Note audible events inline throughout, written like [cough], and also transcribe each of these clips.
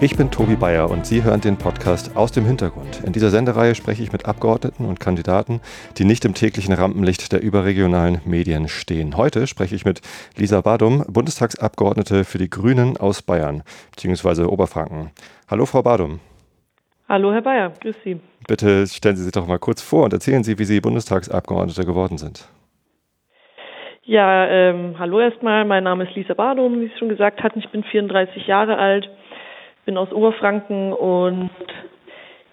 Ich bin Tobi Bayer und Sie hören den Podcast aus dem Hintergrund. In dieser Sendereihe spreche ich mit Abgeordneten und Kandidaten, die nicht im täglichen Rampenlicht der überregionalen Medien stehen. Heute spreche ich mit Lisa Badum, Bundestagsabgeordnete für die Grünen aus Bayern bzw. Oberfranken. Hallo, Frau Badum. Hallo, Herr Bayer, grüß Sie. Bitte stellen Sie sich doch mal kurz vor und erzählen Sie, wie Sie Bundestagsabgeordnete geworden sind. Ja, ähm, hallo erstmal. Mein Name ist Lisa Badum, wie Sie schon gesagt hatten. Ich bin 34 Jahre alt, bin aus Oberfranken und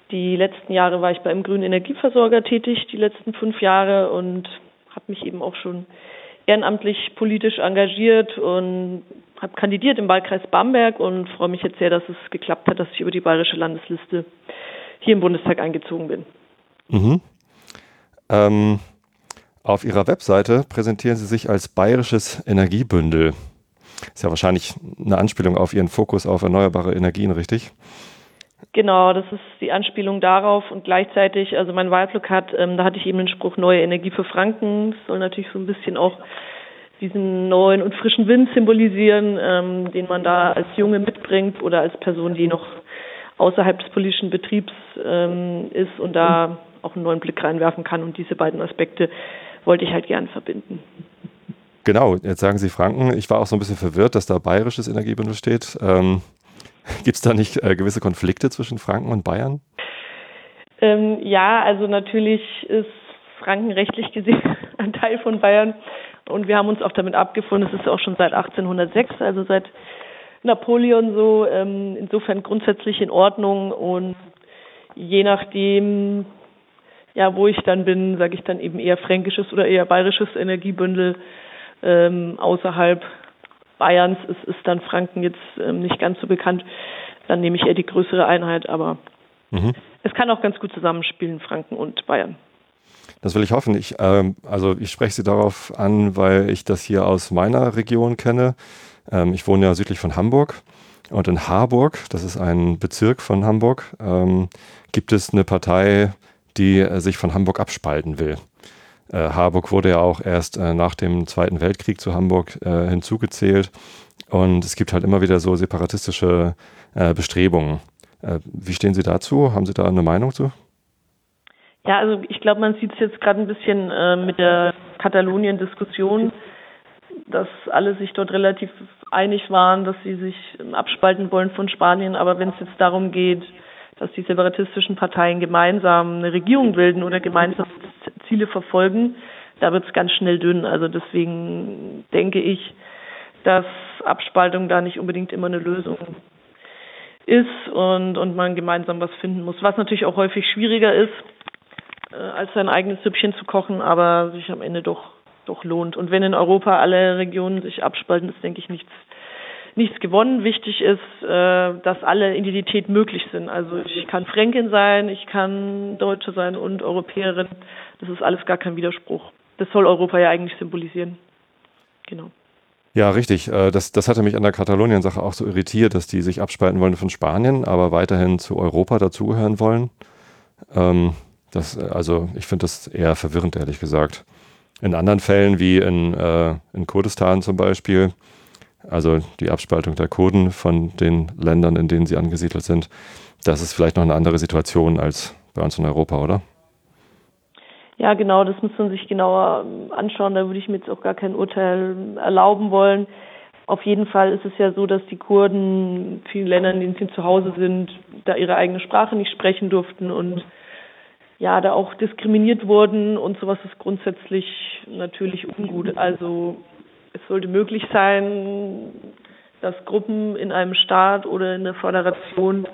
die letzten Jahre war ich beim Grünen Energieversorger tätig, die letzten fünf Jahre und habe mich eben auch schon ehrenamtlich politisch engagiert und habe kandidiert im Wahlkreis Bamberg und freue mich jetzt sehr, dass es geklappt hat, dass ich über die bayerische Landesliste hier im Bundestag eingezogen bin. Mhm. Ähm auf Ihrer Webseite präsentieren Sie sich als bayerisches Energiebündel. Ist ja wahrscheinlich eine Anspielung auf Ihren Fokus auf erneuerbare Energien, richtig? Genau, das ist die Anspielung darauf und gleichzeitig, also mein Wahlplakat, ähm, da hatte ich eben den Spruch Neue Energie für Franken. Das soll natürlich so ein bisschen auch diesen neuen und frischen Wind symbolisieren, ähm, den man da als Junge mitbringt oder als Person, die noch außerhalb des politischen Betriebs ähm, ist und da auch einen neuen Blick reinwerfen kann. Und diese beiden Aspekte wollte ich halt gern verbinden. Genau, jetzt sagen Sie Franken. Ich war auch so ein bisschen verwirrt, dass da bayerisches Energiebündel steht. Ähm, [laughs] Gibt es da nicht äh, gewisse Konflikte zwischen Franken und Bayern? Ähm, ja, also natürlich ist Franken rechtlich gesehen [laughs] ein Teil von Bayern und wir haben uns auch damit abgefunden, es ist auch schon seit 1806, also seit Napoleon so, ähm, insofern grundsätzlich in Ordnung und je nachdem, ja, wo ich dann bin, sage ich dann eben eher fränkisches oder eher bayerisches Energiebündel ähm, außerhalb Bayerns ist, ist dann Franken jetzt ähm, nicht ganz so bekannt. Dann nehme ich eher die größere Einheit, aber mhm. es kann auch ganz gut zusammenspielen, Franken und Bayern. Das will ich hoffen. Ich, ähm, also ich spreche Sie darauf an, weil ich das hier aus meiner Region kenne. Ähm, ich wohne ja südlich von Hamburg und in Harburg, das ist ein Bezirk von Hamburg, ähm, gibt es eine Partei, die äh, sich von Hamburg abspalten will. Äh, Harburg wurde ja auch erst äh, nach dem Zweiten Weltkrieg zu Hamburg äh, hinzugezählt. Und es gibt halt immer wieder so separatistische äh, Bestrebungen. Äh, wie stehen Sie dazu? Haben Sie da eine Meinung zu? Ja, also ich glaube, man sieht es jetzt gerade ein bisschen mit der Katalonien-Diskussion, dass alle sich dort relativ einig waren, dass sie sich abspalten wollen von Spanien. Aber wenn es jetzt darum geht, dass die separatistischen Parteien gemeinsam eine Regierung bilden oder gemeinsam Ziele verfolgen, da wird es ganz schnell dünn. Also deswegen denke ich, dass Abspaltung da nicht unbedingt immer eine Lösung ist und, und man gemeinsam was finden muss. Was natürlich auch häufig schwieriger ist, äh, als sein eigenes Süppchen zu kochen, aber sich am Ende doch, doch lohnt. Und wenn in Europa alle Regionen sich abspalten, ist, denke ich, nichts nichts gewonnen. Wichtig ist, äh, dass alle Identitäten möglich sind. Also ich kann Fränkin sein, ich kann Deutsche sein und Europäerin. Das ist alles gar kein Widerspruch. Das soll Europa ja eigentlich symbolisieren. Genau. Ja, richtig. Äh, das, das hatte mich an der Katalonien-Sache auch so irritiert, dass die sich abspalten wollen von Spanien, aber weiterhin zu Europa dazugehören wollen. Ähm, das, also ich finde das eher verwirrend, ehrlich gesagt. In anderen Fällen, wie in, äh, in Kurdistan zum Beispiel, also die Abspaltung der Kurden von den Ländern, in denen sie angesiedelt sind, das ist vielleicht noch eine andere Situation als bei uns in Europa, oder? Ja, genau, das muss man sich genauer ähm, anschauen. Da würde ich mir jetzt auch gar kein Urteil erlauben wollen. Auf jeden Fall ist es ja so, dass die Kurden in vielen Ländern, in denen sie zu Hause sind, da ihre eigene Sprache nicht sprechen durften und ja, da auch diskriminiert wurden und sowas ist grundsätzlich natürlich ungut. Also es sollte möglich sein, dass Gruppen in einem Staat oder in der Föderation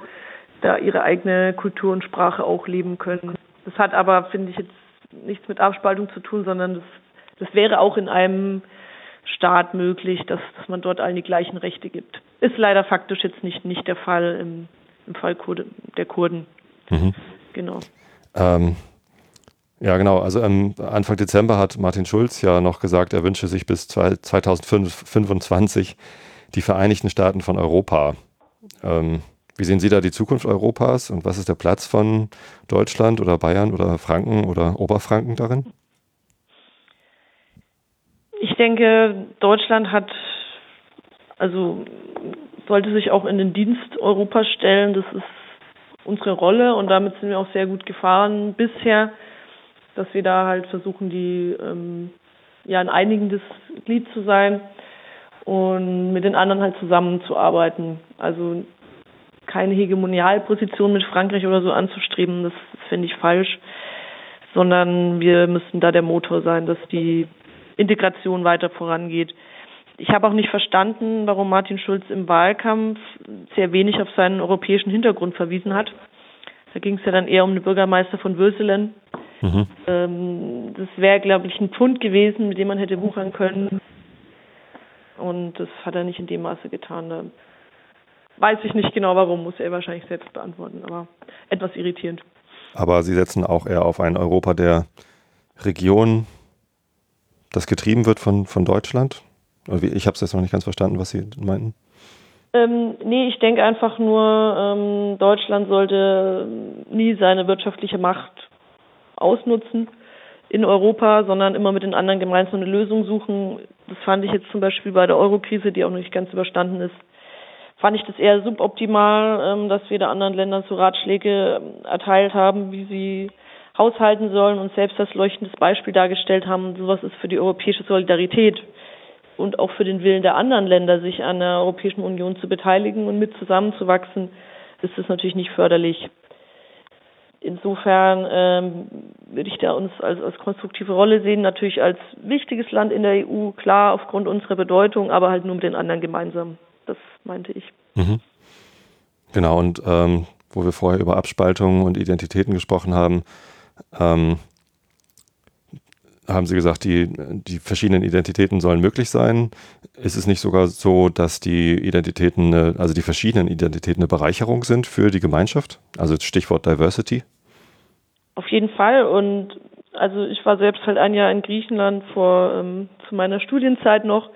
da ihre eigene Kultur und Sprache auch leben können. Das hat aber, finde ich, jetzt nichts mit Abspaltung zu tun, sondern das, das wäre auch in einem Staat möglich, dass, dass man dort allen die gleichen Rechte gibt. Ist leider faktisch jetzt nicht, nicht der Fall im, im Fall Kurde, der Kurden. Mhm. Genau. Ähm, ja, genau. Also ähm, Anfang Dezember hat Martin Schulz ja noch gesagt, er wünsche sich bis 2025 die Vereinigten Staaten von Europa. Ähm, wie sehen Sie da die Zukunft Europas und was ist der Platz von Deutschland oder Bayern oder Franken oder Oberfranken darin? Ich denke, Deutschland hat, also sollte sich auch in den Dienst Europas stellen. Das ist unsere Rolle und damit sind wir auch sehr gut gefahren bisher, dass wir da halt versuchen, die ähm, ja ein einigendes Glied zu sein und mit den anderen halt zusammenzuarbeiten. Also keine Hegemonialposition mit Frankreich oder so anzustreben, das finde ich falsch, sondern wir müssen da der Motor sein, dass die Integration weiter vorangeht. Ich habe auch nicht verstanden, warum Martin Schulz im Wahlkampf sehr wenig auf seinen europäischen Hintergrund verwiesen hat. Da ging es ja dann eher um den Bürgermeister von Würselen. Mhm. Ähm, das wäre, glaube ich, ein Pfund gewesen, mit dem man hätte wuchern können. Und das hat er nicht in dem Maße getan. Da weiß ich nicht genau warum, muss er wahrscheinlich selbst beantworten, aber etwas irritierend. Aber Sie setzen auch eher auf ein Europa der Region, das getrieben wird von, von Deutschland? Ich habe es jetzt noch nicht ganz verstanden, was Sie meinten. Ähm, nee, ich denke einfach nur, ähm, Deutschland sollte nie seine wirtschaftliche Macht ausnutzen in Europa, sondern immer mit den anderen gemeinsam eine Lösung suchen. Das fand ich jetzt zum Beispiel bei der Eurokrise, die auch noch nicht ganz überstanden ist, fand ich das eher suboptimal, ähm, dass wir da anderen Ländern so Ratschläge ähm, erteilt haben, wie sie haushalten sollen und selbst das leuchtendes Beispiel dargestellt haben. Sowas ist für die europäische Solidarität und auch für den Willen der anderen Länder, sich an der Europäischen Union zu beteiligen und mit zusammenzuwachsen, ist es natürlich nicht förderlich. Insofern ähm, würde ich da uns als, als konstruktive Rolle sehen, natürlich als wichtiges Land in der EU, klar aufgrund unserer Bedeutung, aber halt nur mit den anderen gemeinsam. Das meinte ich. Mhm. Genau, und ähm, wo wir vorher über Abspaltungen und Identitäten gesprochen haben, ähm, haben Sie gesagt, die, die verschiedenen Identitäten sollen möglich sein. Ist es nicht sogar so, dass die Identitäten, also die verschiedenen Identitäten eine Bereicherung sind für die Gemeinschaft? Also Stichwort Diversity? Auf jeden Fall. Und also ich war selbst halt ein Jahr in Griechenland vor ähm, zu meiner Studienzeit noch.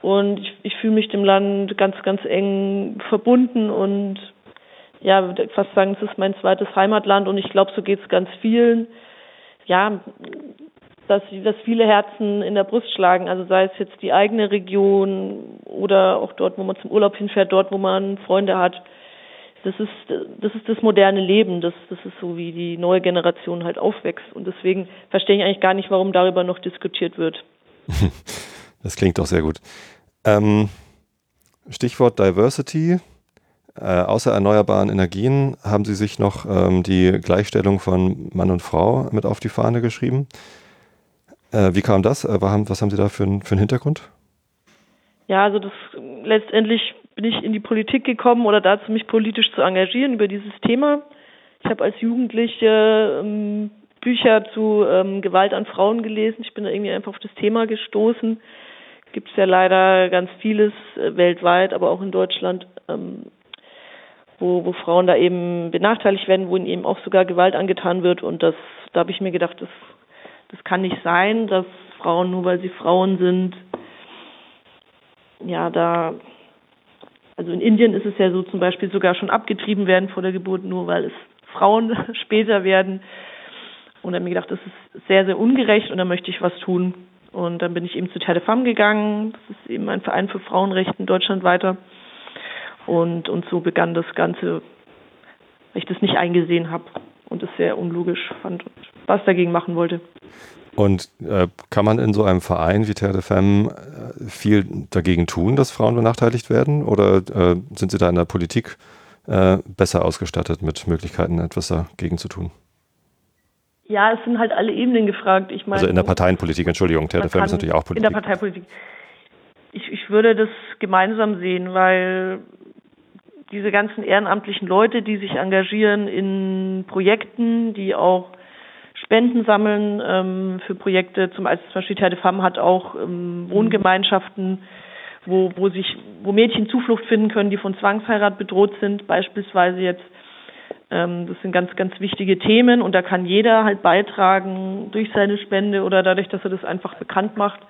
Und ich, ich fühle mich dem Land ganz, ganz eng verbunden und ja, würde fast sagen, es ist mein zweites Heimatland und ich glaube, so geht es ganz vielen. Ja, dass, dass viele Herzen in der Brust schlagen, also sei es jetzt die eigene Region oder auch dort, wo man zum Urlaub hinfährt, dort, wo man Freunde hat. Das ist, das ist das moderne Leben, das, das ist so, wie die neue Generation halt aufwächst. Und deswegen verstehe ich eigentlich gar nicht, warum darüber noch diskutiert wird. [laughs] Das klingt doch sehr gut. Ähm, Stichwort Diversity. Äh, außer erneuerbaren Energien haben Sie sich noch ähm, die Gleichstellung von Mann und Frau mit auf die Fahne geschrieben. Äh, wie kam das? Äh, was haben Sie da für, für einen Hintergrund? Ja, also das letztendlich bin ich in die Politik gekommen oder dazu mich politisch zu engagieren über dieses Thema. Ich habe als Jugendliche ähm, Bücher zu ähm, Gewalt an Frauen gelesen. Ich bin da irgendwie einfach auf das Thema gestoßen. Gibt es ja leider ganz vieles äh, weltweit, aber auch in Deutschland, ähm, wo, wo Frauen da eben benachteiligt werden, wo ihnen eben auch sogar Gewalt angetan wird. Und das, da habe ich mir gedacht, das das kann nicht sein, dass Frauen, nur weil sie Frauen sind, ja, da, also in Indien ist es ja so zum Beispiel sogar schon abgetrieben werden vor der Geburt, nur weil es Frauen [laughs] später werden. Und dann habe ich gedacht, das ist sehr, sehr ungerecht und da möchte ich was tun. Und dann bin ich eben zu Femme gegangen. Das ist eben ein Verein für Frauenrechte in Deutschland weiter. Und, und so begann das Ganze, weil ich das nicht eingesehen habe und es sehr unlogisch fand und was dagegen machen wollte. Und äh, kann man in so einem Verein wie Terre de Femme äh, viel dagegen tun, dass Frauen benachteiligt werden? Oder äh, sind Sie da in der Politik äh, besser ausgestattet mit Möglichkeiten, etwas dagegen zu tun? Ja, es sind halt alle Ebenen gefragt. Ich meine, also in der Parteienpolitik, Entschuldigung, Terre de Femme ist natürlich auch Politik. In der Parteipolitik. Ich, ich würde das gemeinsam sehen, weil diese ganzen ehrenamtlichen Leute, die sich engagieren in Projekten, die auch Spenden sammeln ähm, für Projekte, zum, Beispiel Terre de Femme hat auch ähm, Wohngemeinschaften, wo, wo sich, wo Mädchen Zuflucht finden können, die von Zwangsheirat bedroht sind, beispielsweise jetzt. Ähm, das sind ganz, ganz wichtige Themen und da kann jeder halt beitragen durch seine Spende oder dadurch, dass er das einfach bekannt macht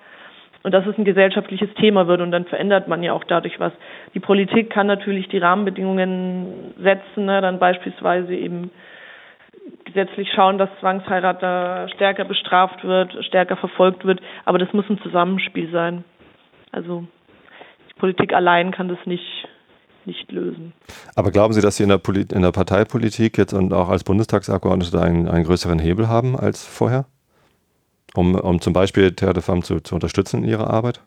und dass es ein gesellschaftliches Thema wird und dann verändert man ja auch dadurch was. Die Politik kann natürlich die Rahmenbedingungen setzen, ne, dann beispielsweise eben gesetzlich schauen, dass Zwangsheirat da stärker bestraft wird, stärker verfolgt wird, aber das muss ein Zusammenspiel sein. Also die Politik allein kann das nicht nicht lösen. Aber glauben Sie, dass Sie in der, Poli in der Parteipolitik jetzt und auch als Bundestagsabgeordnete einen, einen größeren Hebel haben als vorher? Um, um zum Beispiel Terre de Femme zu, zu unterstützen in Ihrer Arbeit?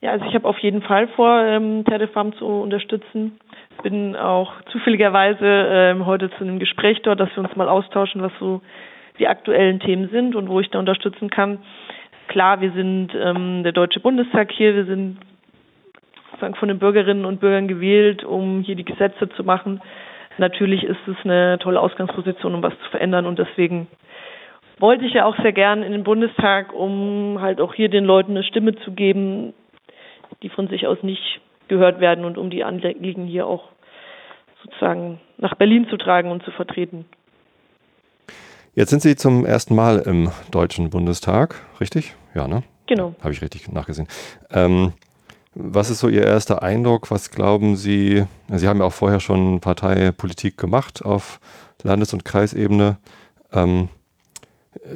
Ja, also ich habe auf jeden Fall vor, ähm, Terre de Femme zu unterstützen. Bin auch zufälligerweise ähm, heute zu einem Gespräch dort, dass wir uns mal austauschen, was so die aktuellen Themen sind und wo ich da unterstützen kann. Klar, wir sind ähm, der Deutsche Bundestag hier, wir sind von den Bürgerinnen und Bürgern gewählt, um hier die Gesetze zu machen. Natürlich ist es eine tolle Ausgangsposition, um was zu verändern und deswegen wollte ich ja auch sehr gern in den Bundestag, um halt auch hier den Leuten eine Stimme zu geben, die von sich aus nicht gehört werden und um die Anliegen hier auch sozusagen nach Berlin zu tragen und zu vertreten. Jetzt sind Sie zum ersten Mal im Deutschen Bundestag, richtig? Ja, ne? Genau. Habe ich richtig nachgesehen. Ähm, was ist so Ihr erster Eindruck? Was glauben Sie? Sie haben ja auch vorher schon Parteipolitik gemacht auf Landes- und Kreisebene. Ähm,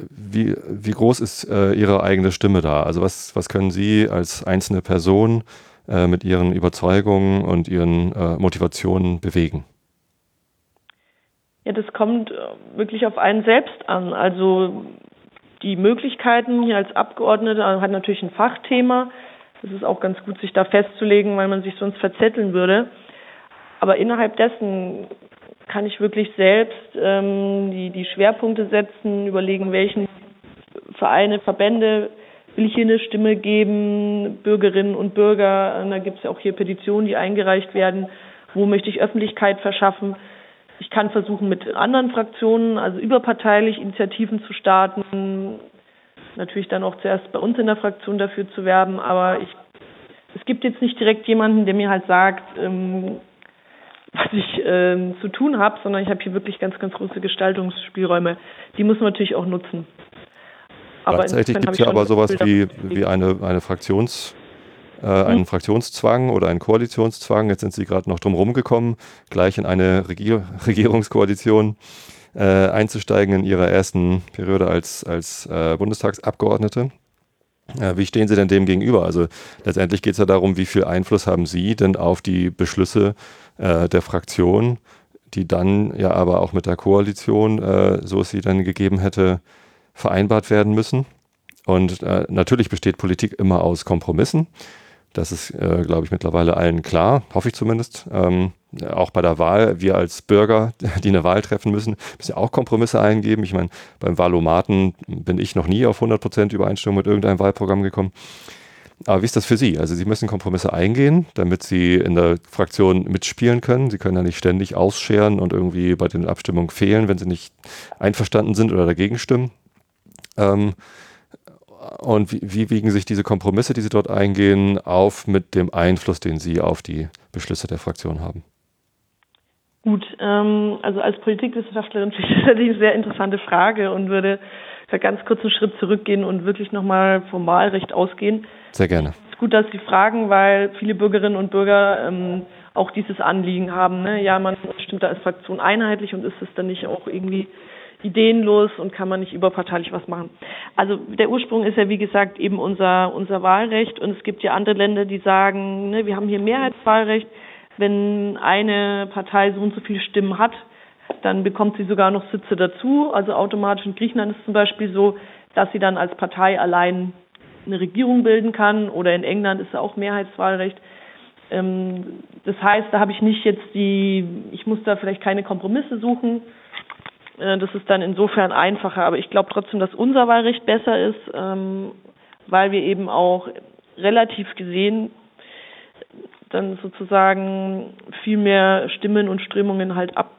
wie, wie groß ist äh, Ihre eigene Stimme da? Also was, was können Sie als einzelne Person äh, mit Ihren Überzeugungen und Ihren äh, Motivationen bewegen? Ja, das kommt äh, wirklich auf einen selbst an. Also die Möglichkeiten hier als Abgeordneter hat natürlich ein Fachthema. Das ist auch ganz gut, sich da festzulegen, weil man sich sonst verzetteln würde. Aber innerhalb dessen kann ich wirklich selbst ähm, die, die Schwerpunkte setzen, überlegen, welchen Vereine, Verbände will ich hier eine Stimme geben, Bürgerinnen und Bürger. Da gibt es ja auch hier Petitionen, die eingereicht werden. Wo möchte ich Öffentlichkeit verschaffen? Ich kann versuchen, mit anderen Fraktionen, also überparteilich Initiativen zu starten. Natürlich dann auch zuerst bei uns in der Fraktion dafür zu werben. Aber ich, es gibt jetzt nicht direkt jemanden, der mir halt sagt, ähm, was ich ähm, zu tun habe, sondern ich habe hier wirklich ganz, ganz große Gestaltungsspielräume. Die muss man natürlich auch nutzen. Aber Gleichzeitig gibt es ja aber sowas wie, wie eine, eine Fraktions, äh, einen hm. Fraktionszwang oder einen Koalitionszwang. Jetzt sind Sie gerade noch drum rumgekommen, gleich in eine Regier [laughs] Regierungskoalition äh, einzusteigen in Ihrer ersten Periode als, als äh, Bundestagsabgeordnete. Äh, wie stehen Sie denn dem gegenüber? Also letztendlich geht es ja darum, wie viel Einfluss haben Sie denn auf die Beschlüsse äh, der Fraktion, die dann ja aber auch mit der Koalition, äh, so es sie dann gegeben hätte, vereinbart werden müssen. Und äh, natürlich besteht Politik immer aus Kompromissen. Das ist, äh, glaube ich, mittlerweile allen klar, hoffe ich zumindest. Ähm, auch bei der Wahl, wir als Bürger, [laughs] die eine Wahl treffen müssen, müssen ja auch Kompromisse eingeben. Ich meine, beim Wahlomaten bin ich noch nie auf 100% Übereinstimmung mit irgendeinem Wahlprogramm gekommen. Aber wie ist das für Sie? Also Sie müssen Kompromisse eingehen, damit Sie in der Fraktion mitspielen können. Sie können ja nicht ständig ausscheren und irgendwie bei den Abstimmungen fehlen, wenn Sie nicht einverstanden sind oder dagegen stimmen. Ähm, und wie, wie, wiegen sich diese Kompromisse, die Sie dort eingehen, auf mit dem Einfluss, den Sie auf die Beschlüsse der Fraktion haben? Gut, ähm, also als Politikwissenschaftlerin [laughs] finde ich das eine sehr interessante Frage und würde da ganz kurz einen Schritt zurückgehen und wirklich nochmal vom Wahlrecht ausgehen. Sehr gerne. Es ist gut, dass Sie fragen, weil viele Bürgerinnen und Bürger ähm, auch dieses Anliegen haben. Ne? Ja, man stimmt da als Fraktion einheitlich und ist es dann nicht auch irgendwie ideenlos und kann man nicht überparteilich was machen. Also der Ursprung ist ja wie gesagt eben unser unser Wahlrecht und es gibt ja andere Länder, die sagen, ne, wir haben hier Mehrheitswahlrecht. Wenn eine Partei so und so viele Stimmen hat, dann bekommt sie sogar noch Sitze dazu. Also automatisch in Griechenland ist zum Beispiel so, dass sie dann als Partei allein eine Regierung bilden kann oder in England ist auch Mehrheitswahlrecht. Ähm, das heißt, da habe ich nicht jetzt die, ich muss da vielleicht keine Kompromisse suchen, das ist dann insofern einfacher. Aber ich glaube trotzdem, dass unser Wahlrecht besser ist, ähm, weil wir eben auch relativ gesehen dann sozusagen viel mehr Stimmen und Strömungen halt ab,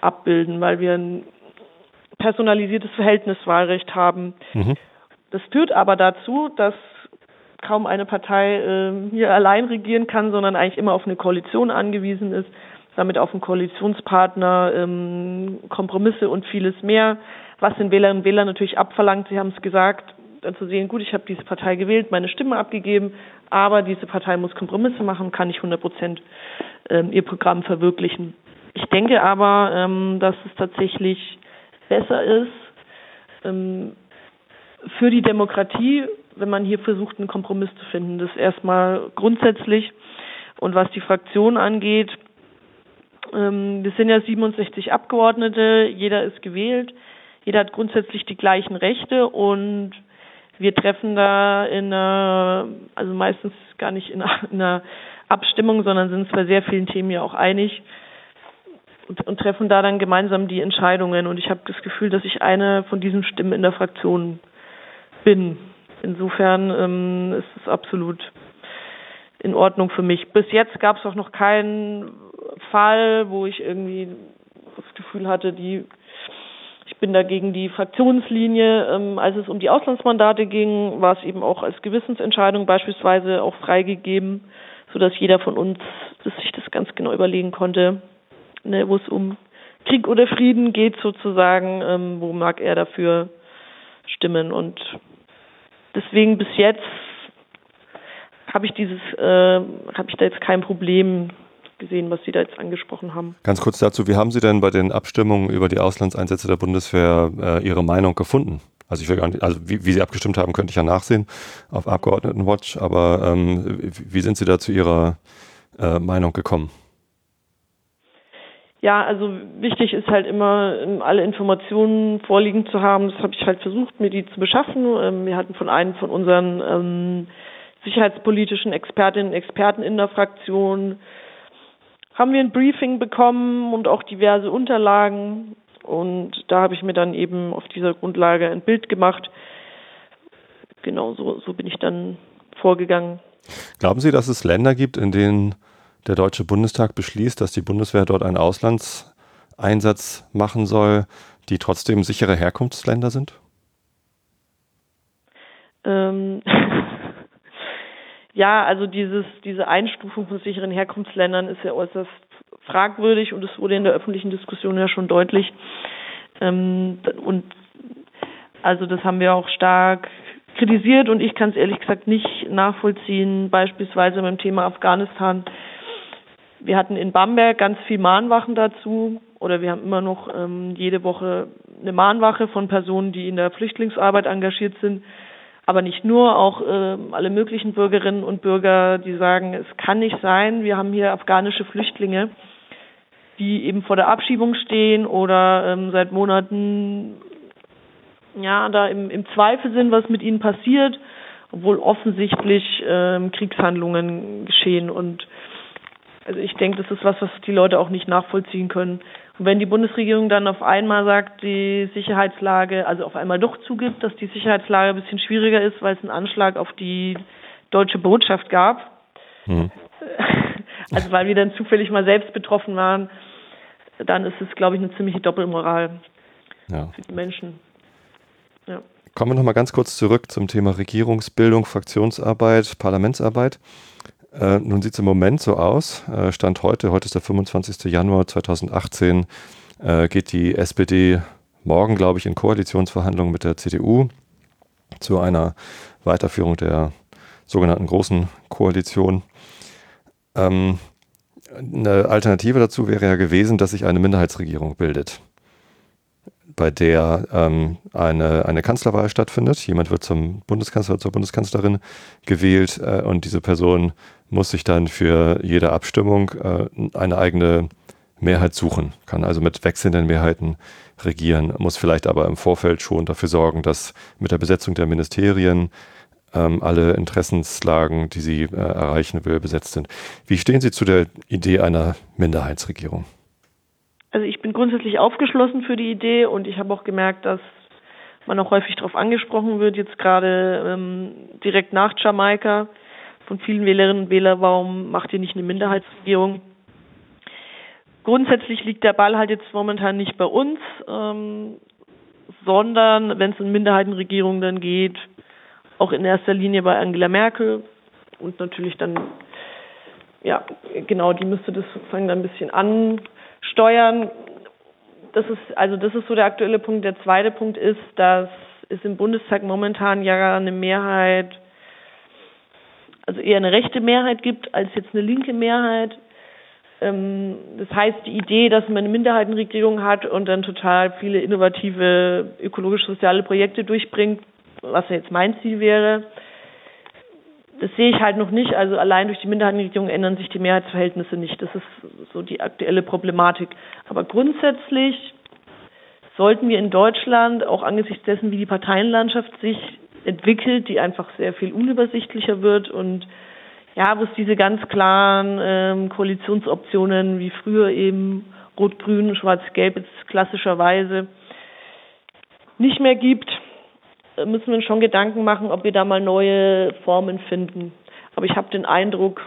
abbilden, weil wir ein personalisiertes Verhältniswahlrecht haben. Mhm. Das führt aber dazu, dass kaum eine Partei äh, hier allein regieren kann, sondern eigentlich immer auf eine Koalition angewiesen ist damit auf einen Koalitionspartner, ähm, Kompromisse und vieles mehr, was den Wählerinnen und Wählern natürlich abverlangt. Sie haben es gesagt, zu sehen, gut, ich habe diese Partei gewählt, meine Stimme abgegeben, aber diese Partei muss Kompromisse machen, kann nicht 100 Prozent ähm, ihr Programm verwirklichen. Ich denke aber, ähm, dass es tatsächlich besser ist ähm, für die Demokratie, wenn man hier versucht, einen Kompromiss zu finden. Das erstmal grundsätzlich. Und was die Fraktion angeht, ähm, wir sind ja 67 Abgeordnete, jeder ist gewählt, jeder hat grundsätzlich die gleichen Rechte und wir treffen da in einer, also meistens gar nicht in einer Abstimmung, sondern sind uns bei sehr vielen Themen ja auch einig und, und treffen da dann gemeinsam die Entscheidungen. Und ich habe das Gefühl, dass ich eine von diesen Stimmen in der Fraktion bin. Insofern ähm, ist es absolut in Ordnung für mich. Bis jetzt gab es auch noch keinen Fall, wo ich irgendwie das Gefühl hatte, die ich bin da gegen die Fraktionslinie. Ähm, als es um die Auslandsmandate ging, war es eben auch als Gewissensentscheidung beispielsweise auch freigegeben, sodass jeder von uns dass sich das ganz genau überlegen konnte, ne, wo es um Krieg oder Frieden geht sozusagen, ähm, wo mag er dafür stimmen. Und deswegen bis jetzt habe ich dieses, äh, habe ich da jetzt kein Problem gesehen, was Sie da jetzt angesprochen haben. Ganz kurz dazu, wie haben Sie denn bei den Abstimmungen über die Auslandseinsätze der Bundeswehr äh, Ihre Meinung gefunden? Also ich will gar nicht, also wie, wie, Sie abgestimmt haben, könnte ich ja nachsehen auf Abgeordnetenwatch, aber ähm, wie sind Sie da zu Ihrer äh, Meinung gekommen? Ja, also wichtig ist halt immer, ähm, alle Informationen vorliegen zu haben. Das habe ich halt versucht, mir die zu beschaffen. Ähm, wir hatten von einem von unseren ähm, sicherheitspolitischen Expertinnen und Experten in der Fraktion haben wir ein Briefing bekommen und auch diverse Unterlagen. Und da habe ich mir dann eben auf dieser Grundlage ein Bild gemacht. Genau so, so bin ich dann vorgegangen. Glauben Sie, dass es Länder gibt, in denen der Deutsche Bundestag beschließt, dass die Bundeswehr dort einen Auslandseinsatz machen soll, die trotzdem sichere Herkunftsländer sind? Ähm [laughs] ja, also dieses, diese Einstufung von sicheren Herkunftsländern ist ja äußerst fragwürdig und es wurde in der öffentlichen Diskussion ja schon deutlich. Ähm, und also das haben wir auch stark kritisiert und ich kann es ehrlich gesagt nicht nachvollziehen, beispielsweise beim Thema Afghanistan. Wir hatten in Bamberg ganz viel Mahnwachen dazu oder wir haben immer noch ähm, jede Woche eine Mahnwache von Personen, die in der Flüchtlingsarbeit engagiert sind aber nicht nur, auch äh, alle möglichen Bürgerinnen und Bürger, die sagen, es kann nicht sein, wir haben hier afghanische Flüchtlinge, die eben vor der Abschiebung stehen oder ähm, seit Monaten ja da im, im Zweifel sind, was mit ihnen passiert, obwohl offensichtlich ähm, Kriegshandlungen geschehen und also ich denke, das ist was, was die Leute auch nicht nachvollziehen können. Und wenn die Bundesregierung dann auf einmal sagt, die Sicherheitslage, also auf einmal doch zugibt, dass die Sicherheitslage ein bisschen schwieriger ist, weil es einen Anschlag auf die deutsche Botschaft gab, mhm. [laughs] also weil wir dann zufällig mal selbst betroffen waren, dann ist es, glaube ich, eine ziemliche Doppelmoral ja. für die Menschen. Ja. Kommen wir nochmal ganz kurz zurück zum Thema Regierungsbildung, Fraktionsarbeit, Parlamentsarbeit. Äh, nun sieht es im Moment so aus, äh, Stand heute, heute ist der 25. Januar 2018, äh, geht die SPD morgen, glaube ich, in Koalitionsverhandlungen mit der CDU zu einer Weiterführung der sogenannten Großen Koalition. Ähm, eine Alternative dazu wäre ja gewesen, dass sich eine Minderheitsregierung bildet bei der ähm, eine, eine Kanzlerwahl stattfindet. Jemand wird zum Bundeskanzler, zur Bundeskanzlerin gewählt äh, und diese Person muss sich dann für jede Abstimmung äh, eine eigene Mehrheit suchen, kann also mit wechselnden Mehrheiten regieren, muss vielleicht aber im Vorfeld schon dafür sorgen, dass mit der Besetzung der Ministerien ähm, alle Interessenslagen, die sie äh, erreichen will, besetzt sind. Wie stehen Sie zu der Idee einer Minderheitsregierung? Also ich bin grundsätzlich aufgeschlossen für die Idee und ich habe auch gemerkt, dass man auch häufig darauf angesprochen wird, jetzt gerade ähm, direkt nach Jamaika von vielen Wählerinnen und Wählern, warum macht ihr nicht eine Minderheitsregierung? Grundsätzlich liegt der Ball halt jetzt momentan nicht bei uns, ähm, sondern wenn es in Minderheitenregierungen dann geht, auch in erster Linie bei Angela Merkel und natürlich dann, ja, genau, die müsste das sozusagen dann ein bisschen an Steuern, das ist, also das ist so der aktuelle Punkt. Der zweite Punkt ist, dass es im Bundestag momentan ja eine Mehrheit, also eher eine rechte Mehrheit gibt als jetzt eine linke Mehrheit. Ähm, das heißt, die Idee, dass man eine Minderheitenregierung hat und dann total viele innovative ökologisch-soziale Projekte durchbringt, was ja jetzt mein Ziel wäre, das sehe ich halt noch nicht. Also allein durch die Minderheitenregierung ändern sich die Mehrheitsverhältnisse nicht. Das ist so die aktuelle Problematik. Aber grundsätzlich sollten wir in Deutschland auch angesichts dessen, wie die Parteienlandschaft sich entwickelt, die einfach sehr viel unübersichtlicher wird und ja, wo es diese ganz klaren ähm, Koalitionsoptionen wie früher eben Rot-Grün, Schwarz-Gelb jetzt klassischerweise nicht mehr gibt, müssen wir uns schon Gedanken machen, ob wir da mal neue Formen finden. Aber ich habe den Eindruck,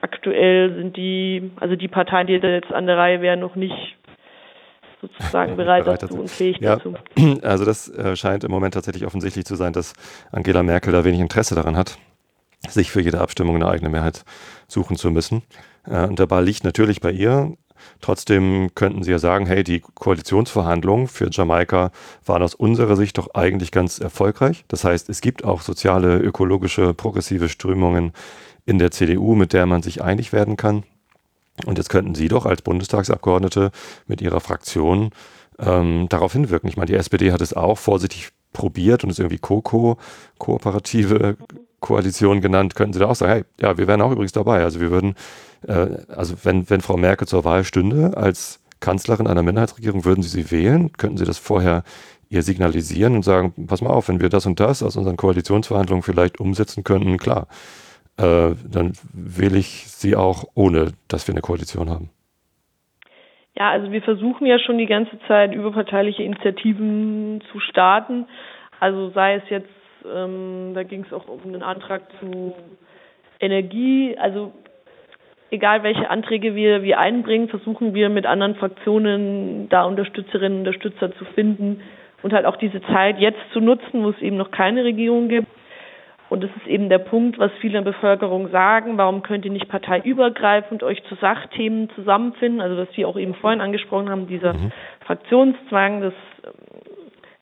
aktuell sind die, also die Parteien, die jetzt an der Reihe wären, noch nicht sozusagen bereit, bereit dazu und fähig ja, dazu. [clears throat] Also das äh, scheint im Moment tatsächlich offensichtlich zu sein, dass Angela Merkel da wenig Interesse daran hat, sich für jede Abstimmung eine eigene Mehrheit suchen zu müssen. Äh, und der Ball liegt natürlich bei ihr. Trotzdem könnten Sie ja sagen, hey, die Koalitionsverhandlungen für Jamaika waren aus unserer Sicht doch eigentlich ganz erfolgreich. Das heißt, es gibt auch soziale, ökologische, progressive Strömungen in der CDU, mit der man sich einig werden kann. Und jetzt könnten Sie doch als Bundestagsabgeordnete mit Ihrer Fraktion ähm, darauf hinwirken. Ich meine, die SPD hat es auch vorsichtig probiert und ist irgendwie COCO, kooperative Koalition genannt, könnten Sie da auch sagen, hey, ja, wir wären auch übrigens dabei. Also wir würden, äh, also wenn, wenn Frau Merkel zur Wahl stünde als Kanzlerin einer Minderheitsregierung, würden Sie sie wählen? Könnten Sie das vorher ihr signalisieren und sagen, pass mal auf, wenn wir das und das aus unseren Koalitionsverhandlungen vielleicht umsetzen könnten, klar, äh, dann wähle ich sie auch, ohne dass wir eine Koalition haben. Ja, also wir versuchen ja schon die ganze Zeit überparteiliche Initiativen zu starten. Also sei es jetzt, ähm, da ging es auch um einen Antrag zu Energie. Also egal welche Anträge wir, wir einbringen, versuchen wir mit anderen Fraktionen da Unterstützerinnen und Unterstützer zu finden und halt auch diese Zeit jetzt zu nutzen, wo es eben noch keine Regierung gibt und das ist eben der Punkt, was viele in der Bevölkerung sagen. Warum könnt ihr nicht parteiübergreifend euch zu Sachthemen zusammenfinden? Also, was Sie auch eben vorhin angesprochen haben, dieser mhm. Fraktionszwang, das ähm,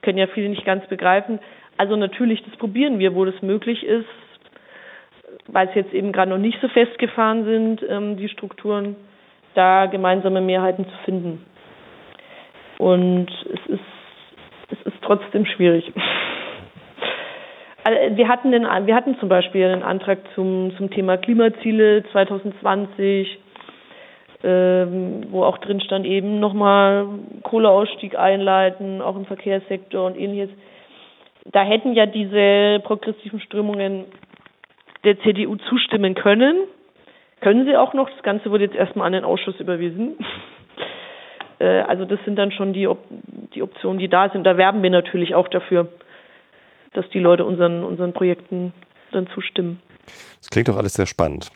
können ja viele nicht ganz begreifen. Also natürlich, das probieren wir, wo das möglich ist, weil es jetzt eben gerade noch nicht so festgefahren sind, ähm, die Strukturen, da gemeinsame Mehrheiten zu finden. Und es ist, es ist trotzdem schwierig. Wir hatten den, wir hatten zum Beispiel einen Antrag zum, zum Thema Klimaziele 2020, ähm, wo auch drin stand eben nochmal Kohleausstieg einleiten, auch im Verkehrssektor und ähnliches. Da hätten ja diese progressiven Strömungen der CDU zustimmen können. Können sie auch noch. Das Ganze wurde jetzt erstmal an den Ausschuss überwiesen. [laughs] Äh, also das sind dann schon die, Op die Optionen, die da sind. Da werben wir natürlich auch dafür dass die Leute unseren, unseren Projekten dann zustimmen. Das klingt doch alles sehr spannend.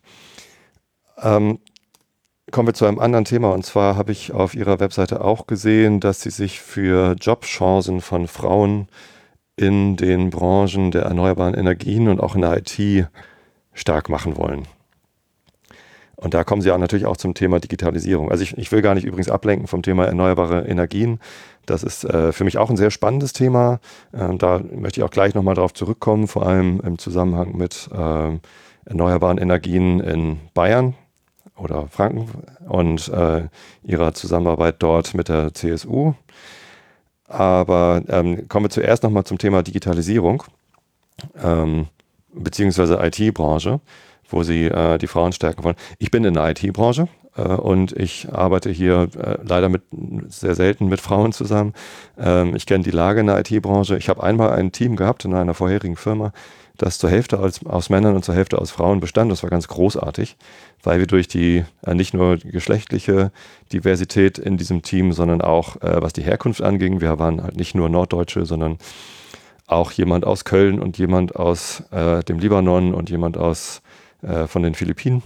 Ähm, kommen wir zu einem anderen Thema. Und zwar habe ich auf Ihrer Webseite auch gesehen, dass Sie sich für Jobchancen von Frauen in den Branchen der erneuerbaren Energien und auch in der IT stark machen wollen. Und da kommen Sie auch natürlich auch zum Thema Digitalisierung. Also ich, ich will gar nicht übrigens ablenken vom Thema erneuerbare Energien. Das ist äh, für mich auch ein sehr spannendes Thema. Äh, da möchte ich auch gleich nochmal darauf zurückkommen, vor allem im Zusammenhang mit äh, erneuerbaren Energien in Bayern oder Franken und äh, ihrer Zusammenarbeit dort mit der CSU. Aber ähm, kommen wir zuerst nochmal zum Thema Digitalisierung ähm, beziehungsweise IT-Branche wo sie äh, die Frauen stärken wollen. Ich bin in der IT-Branche äh, und ich arbeite hier äh, leider mit sehr selten mit Frauen zusammen. Ähm, ich kenne die Lage in der IT-Branche. Ich habe einmal ein Team gehabt in einer vorherigen Firma, das zur Hälfte aus, aus Männern und zur Hälfte aus Frauen bestand. Das war ganz großartig, weil wir durch die äh, nicht nur geschlechtliche Diversität in diesem Team, sondern auch äh, was die Herkunft anging. Wir waren halt nicht nur Norddeutsche, sondern auch jemand aus Köln und jemand aus äh, dem Libanon und jemand aus äh, von den Philippinen,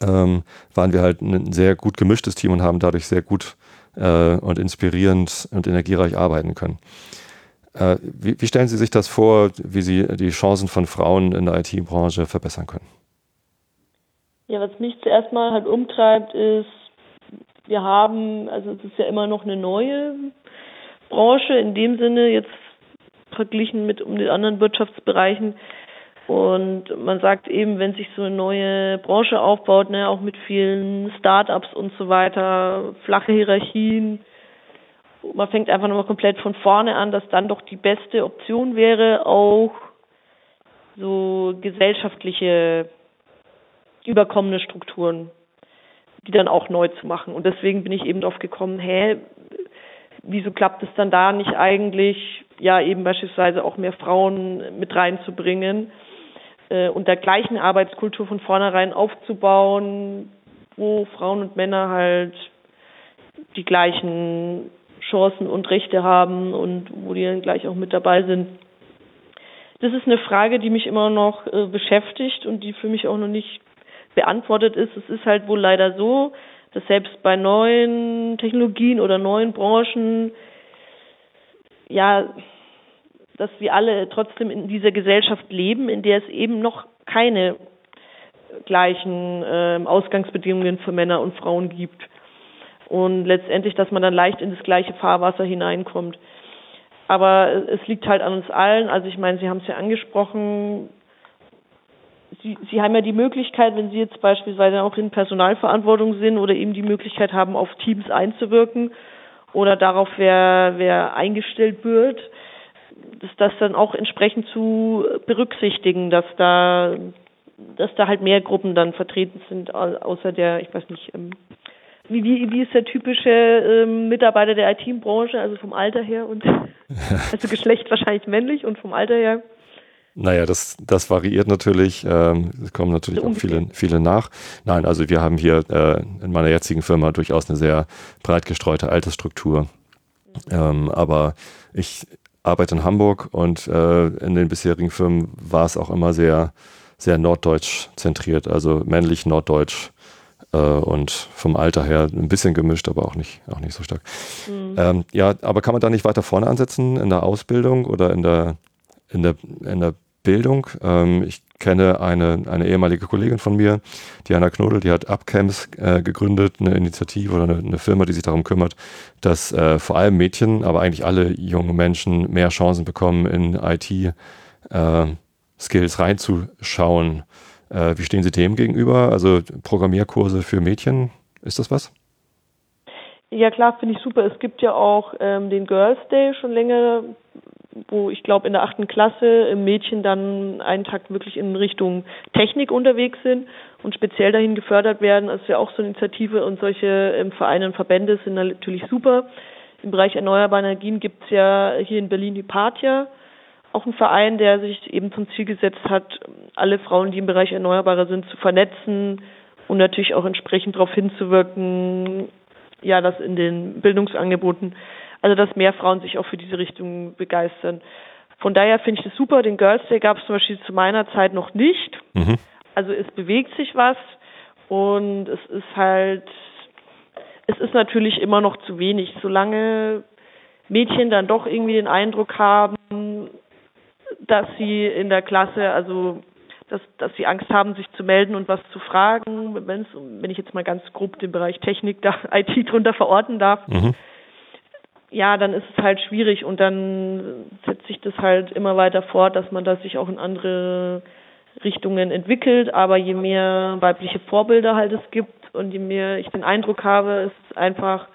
ähm, waren wir halt ein sehr gut gemischtes Team und haben dadurch sehr gut äh, und inspirierend und energiereich arbeiten können. Äh, wie, wie, stellen Sie sich das vor, wie Sie die Chancen von Frauen in der IT-Branche verbessern können? Ja, was mich zuerst mal halt umtreibt, ist, wir haben, also es ist ja immer noch eine neue Branche in dem Sinne, jetzt verglichen mit um den anderen Wirtschaftsbereichen, und man sagt eben, wenn sich so eine neue Branche aufbaut, ne, auch mit vielen Startups und so weiter, flache Hierarchien, man fängt einfach nochmal komplett von vorne an, dass dann doch die beste Option wäre, auch so gesellschaftliche überkommene Strukturen, die dann auch neu zu machen. Und deswegen bin ich eben drauf gekommen, hä, wieso klappt es dann da nicht eigentlich, ja, eben beispielsweise auch mehr Frauen mit reinzubringen äh, und der gleichen Arbeitskultur von vornherein aufzubauen, wo Frauen und Männer halt die gleichen Chancen und Rechte haben und wo die dann gleich auch mit dabei sind. Das ist eine Frage, die mich immer noch äh, beschäftigt und die für mich auch noch nicht beantwortet ist. Es ist halt wohl leider so, dass selbst bei neuen Technologien oder neuen Branchen, ja, dass wir alle trotzdem in dieser Gesellschaft leben, in der es eben noch keine gleichen äh, Ausgangsbedingungen für Männer und Frauen gibt. Und letztendlich, dass man dann leicht in das gleiche Fahrwasser hineinkommt. Aber es liegt halt an uns allen. Also ich meine, Sie haben es ja angesprochen, Sie, Sie haben ja die Möglichkeit, wenn Sie jetzt beispielsweise auch in Personalverantwortung sind oder eben die Möglichkeit haben, auf Teams einzuwirken oder darauf, wer, wer eingestellt wird, dass das dann auch entsprechend zu berücksichtigen, dass da, dass da halt mehr Gruppen dann vertreten sind, außer der, ich weiß nicht, ähm, wie, wie, wie ist der typische ähm, Mitarbeiter der IT-Branche, also vom Alter her und [laughs] also Geschlecht wahrscheinlich männlich und vom Alter her? Naja, das, das variiert natürlich. Ähm, es kommen natürlich auch viele, viele nach. Nein, also wir haben hier äh, in meiner jetzigen Firma durchaus eine sehr breit gestreute Altersstruktur. Ähm, aber ich arbeite in Hamburg und äh, in den bisherigen Firmen war es auch immer sehr, sehr norddeutsch zentriert, also männlich norddeutsch äh, und vom Alter her ein bisschen gemischt, aber auch nicht, auch nicht so stark. Mhm. Ähm, ja, aber kann man da nicht weiter vorne ansetzen in der Ausbildung oder in der, in der, in der Bildung. Ähm, ich kenne eine, eine ehemalige Kollegin von mir, Diana Knodel, die hat Upcamps äh, gegründet, eine Initiative oder eine, eine, Firma, die sich darum kümmert, dass äh, vor allem Mädchen, aber eigentlich alle jungen Menschen mehr Chancen bekommen, in IT-Skills äh, reinzuschauen. Äh, wie stehen Sie dem gegenüber? Also Programmierkurse für Mädchen, ist das was? Ja klar, finde ich super. Es gibt ja auch ähm, den Girls Day schon länger wo ich glaube in der achten Klasse Mädchen dann einen Tag wirklich in Richtung Technik unterwegs sind und speziell dahin gefördert werden. Das ist ja auch so eine Initiative und solche ähm, Vereine und Verbände sind natürlich super. Im Bereich erneuerbare Energien gibt es ja hier in Berlin die Patia, auch ein Verein, der sich eben zum Ziel gesetzt hat, alle Frauen, die im Bereich Erneuerbare sind, zu vernetzen und natürlich auch entsprechend darauf hinzuwirken, ja, dass in den Bildungsangeboten also dass mehr Frauen sich auch für diese Richtung begeistern. Von daher finde ich das super. Den Girls Day gab es zum Beispiel zu meiner Zeit noch nicht. Mhm. Also es bewegt sich was und es ist halt, es ist natürlich immer noch zu wenig. Solange Mädchen dann doch irgendwie den Eindruck haben, dass sie in der Klasse, also dass, dass sie Angst haben, sich zu melden und was zu fragen, wenn's, wenn ich jetzt mal ganz grob den Bereich Technik da [laughs] IT drunter verorten darf. Mhm ja, dann ist es halt schwierig und dann setzt sich das halt immer weiter fort, dass man das sich auch in andere Richtungen entwickelt. Aber je mehr weibliche Vorbilder halt es gibt und je mehr ich den Eindruck habe, ist es einfach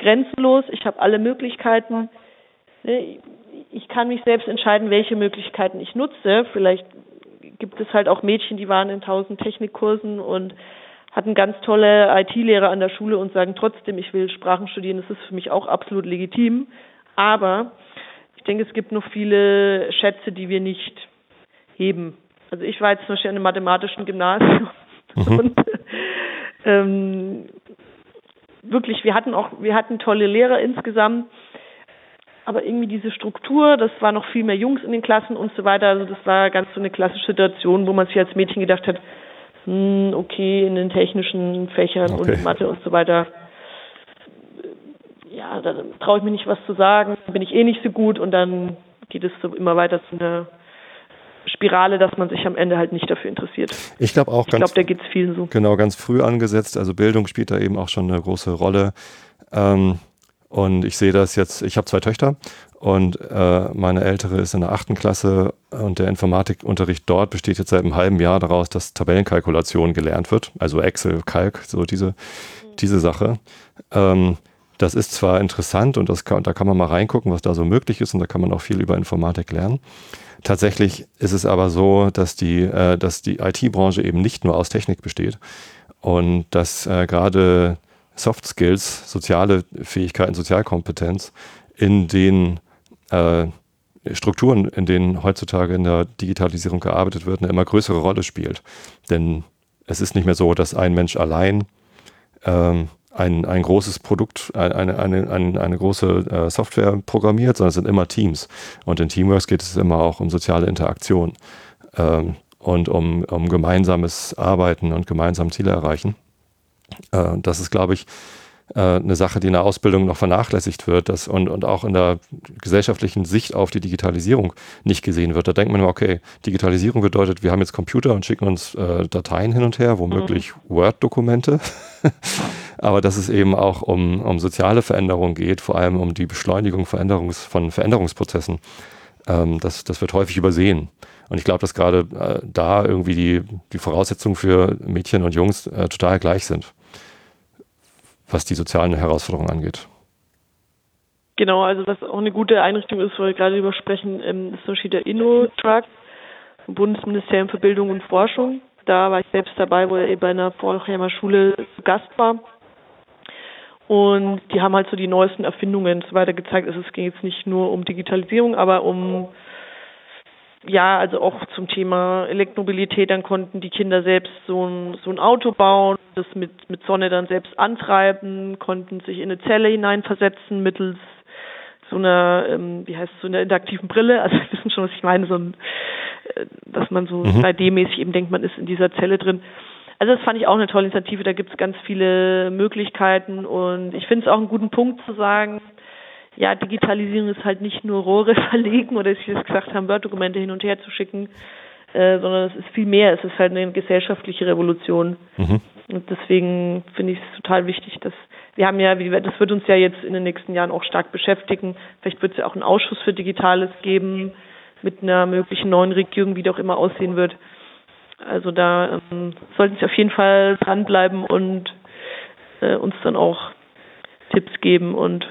grenzenlos. Ich habe alle Möglichkeiten. Ne, ich kann mich selbst entscheiden, welche Möglichkeiten ich nutze. Vielleicht gibt es halt auch Mädchen, die waren in tausend Technikkursen und hatten ganz tolle IT-Lehrer an der Schule und sagen trotzdem, ich will Sprachen studieren. Das ist für mich auch absolut legitim. Aber ich denke, es gibt noch viele Schätze, die wir nicht heben. Also ich war jetzt zum Beispiel an einem mathematischen Gymnasium mhm. [laughs] und ähm, wirklich, wir hatten auch, wir hatten tolle Lehrer insgesamt, aber irgendwie diese Struktur, das war noch viel mehr Jungs in den Klassen und so weiter. Also das war ganz so eine klassische Situation, wo man sich als Mädchen gedacht hat, hm, okay, in den technischen Fächern okay. und Mathe und so weiter, ja, da traue ich mir nicht was zu sagen, bin ich eh nicht so gut und dann geht es so immer weiter zu einer Spirale, dass man sich am Ende halt nicht dafür interessiert. Ich glaube auch ich ganz. Ich glaube, da geht es vielen so. Genau, ganz früh angesetzt. Also Bildung spielt da eben auch schon eine große Rolle. Ähm, und ich sehe das jetzt, ich habe zwei Töchter und äh, meine ältere ist in der achten Klasse und der Informatikunterricht dort besteht jetzt seit einem halben Jahr daraus, dass Tabellenkalkulation gelernt wird, also Excel, Kalk, so diese, diese Sache. Ähm, das ist zwar interessant und das kann, da kann man mal reingucken, was da so möglich ist und da kann man auch viel über Informatik lernen. Tatsächlich ist es aber so, dass die, äh, dass die IT-Branche eben nicht nur aus Technik besteht und dass äh, gerade Soft Skills, soziale Fähigkeiten, Sozialkompetenz in den äh, Strukturen, in denen heutzutage in der Digitalisierung gearbeitet wird, eine immer größere Rolle spielt. Denn es ist nicht mehr so, dass ein Mensch allein ähm, ein, ein großes Produkt, eine, eine, eine, eine große äh, Software programmiert, sondern es sind immer Teams. Und in Teamworks geht es immer auch um soziale Interaktion ähm, und um, um gemeinsames Arbeiten und gemeinsam Ziele erreichen. Äh, das ist, glaube ich, äh, eine Sache, die in der Ausbildung noch vernachlässigt wird dass, und, und auch in der gesellschaftlichen Sicht auf die Digitalisierung nicht gesehen wird. Da denkt man immer, okay, Digitalisierung bedeutet, wir haben jetzt Computer und schicken uns äh, Dateien hin und her, womöglich mhm. Word-Dokumente. [laughs] Aber dass es eben auch um, um soziale Veränderungen geht, vor allem um die Beschleunigung Veränderungs, von Veränderungsprozessen, ähm, das, das wird häufig übersehen. Und ich glaube, dass gerade äh, da irgendwie die, die Voraussetzungen für Mädchen und Jungs äh, total gleich sind was die sozialen Herausforderungen angeht. Genau, also was auch eine gute Einrichtung ist, wo wir gerade drüber sprechen, ähm, ist zum Beispiel der InnoTruck, Bundesministerium für Bildung und Forschung. Da war ich selbst dabei, wo er eben bei einer Vorheimer Schule zu Gast war. Und die haben halt so die neuesten Erfindungen so weiter gezeigt. Also es ging jetzt nicht nur um Digitalisierung, aber um ja, also auch zum Thema Elektromobilität, dann konnten die Kinder selbst so ein, so ein Auto bauen, das mit, mit Sonne dann selbst antreiben, konnten sich in eine Zelle hineinversetzen mittels so einer, ähm, wie heißt es, so einer interaktiven Brille. [laughs] Also wir wissen schon, was ich meine, so ein, äh, dass man so mhm. 3D-mäßig eben denkt, man ist in dieser Zelle drin. Also das fand ich auch eine tolle Initiative, da gibt es ganz viele Möglichkeiten und ich finde es auch einen guten Punkt zu sagen, ja, Digitalisierung ist halt nicht nur Rohre [laughs] verlegen oder, wie Sie es gesagt haben, Word-Dokumente hin und her zu schicken, äh, sondern es ist viel mehr. Es ist halt eine gesellschaftliche Revolution. Mhm. Und deswegen finde ich es total wichtig, dass wir haben ja, das wird uns ja jetzt in den nächsten Jahren auch stark beschäftigen. Vielleicht wird es ja auch einen Ausschuss für Digitales geben mit einer möglichen neuen Regierung, wie die auch immer aussehen wird. Also da ähm, sollten Sie auf jeden Fall dranbleiben und äh, uns dann auch Tipps geben und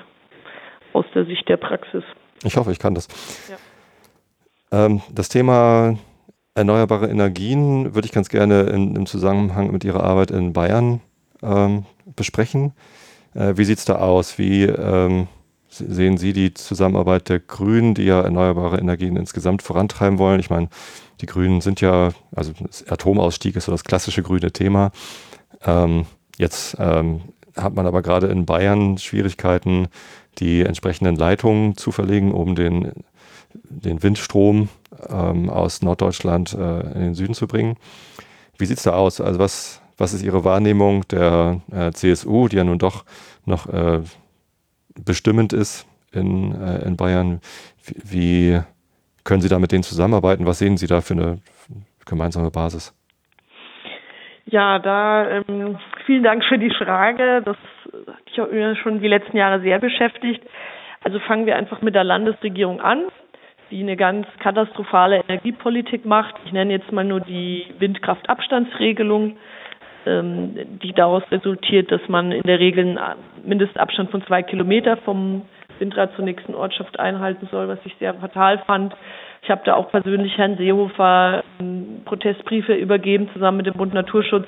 aus der Sicht der Praxis. Ich hoffe, ich kann das. Ja. Ähm, das Thema erneuerbare Energien würde ich ganz gerne in, im Zusammenhang mit Ihrer Arbeit in Bayern ähm, besprechen. Äh, wie sieht es da aus? Wie ähm, sehen Sie die Zusammenarbeit der Grünen, die ja erneuerbare Energien insgesamt vorantreiben wollen? Ich meine, die Grünen sind ja, also Atomausstieg ist so das klassische grüne Thema. Ähm, jetzt ähm, hat man aber gerade in Bayern Schwierigkeiten, die entsprechenden Leitungen zu verlegen, um den, den Windstrom ähm, aus Norddeutschland äh, in den Süden zu bringen. Wie sieht es da aus? Also was, was ist Ihre Wahrnehmung der äh, CSU, die ja nun doch noch äh, bestimmend ist in, äh, in Bayern? Wie, wie können Sie da mit denen zusammenarbeiten? Was sehen Sie da für eine gemeinsame Basis? Ja, da ähm, vielen Dank für die Frage. Das hat mich auch schon die letzten Jahre sehr beschäftigt. Also fangen wir einfach mit der Landesregierung an, die eine ganz katastrophale Energiepolitik macht. Ich nenne jetzt mal nur die Windkraftabstandsregelung, ähm, die daraus resultiert, dass man in der Regel einen Mindestabstand von zwei Kilometer vom Windrad zur nächsten Ortschaft einhalten soll, was ich sehr fatal fand. Ich habe da auch persönlich Herrn Seehofer ähm, Protestbriefe übergeben, zusammen mit dem Bund Naturschutz.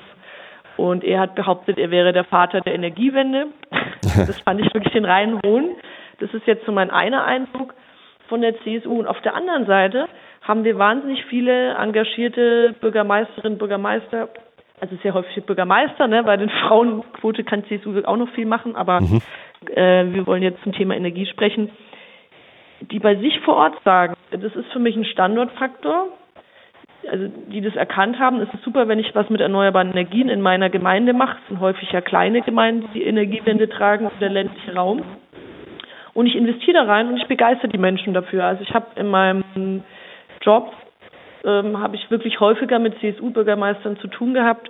Und er hat behauptet, er wäre der Vater der Energiewende. [laughs] Das fand ich wirklich den reinen Hohn. Das ist jetzt so mein einer Eindruck von der CSU. Und auf der anderen Seite haben wir wahnsinnig viele engagierte Bürgermeisterinnen, Bürgermeister, also sehr häufig Bürgermeister, ne? Bei den Frauenquote kann CSU auch noch viel machen, aber mhm. äh, wir wollen jetzt zum Thema Energie sprechen die bei sich vor Ort sagen, das ist für mich ein Standortfaktor, also die das erkannt haben, es ist super, wenn ich was mit erneuerbaren Energien in meiner Gemeinde mache. Es sind häufig ja kleine Gemeinden, die Energiewende tragen auf der ländlichen Raum. Und ich investiere da rein und ich begeister die Menschen dafür. Also ich habe in meinem Job ähm, habe ich wirklich häufiger mit CSU-Bürgermeistern zu tun gehabt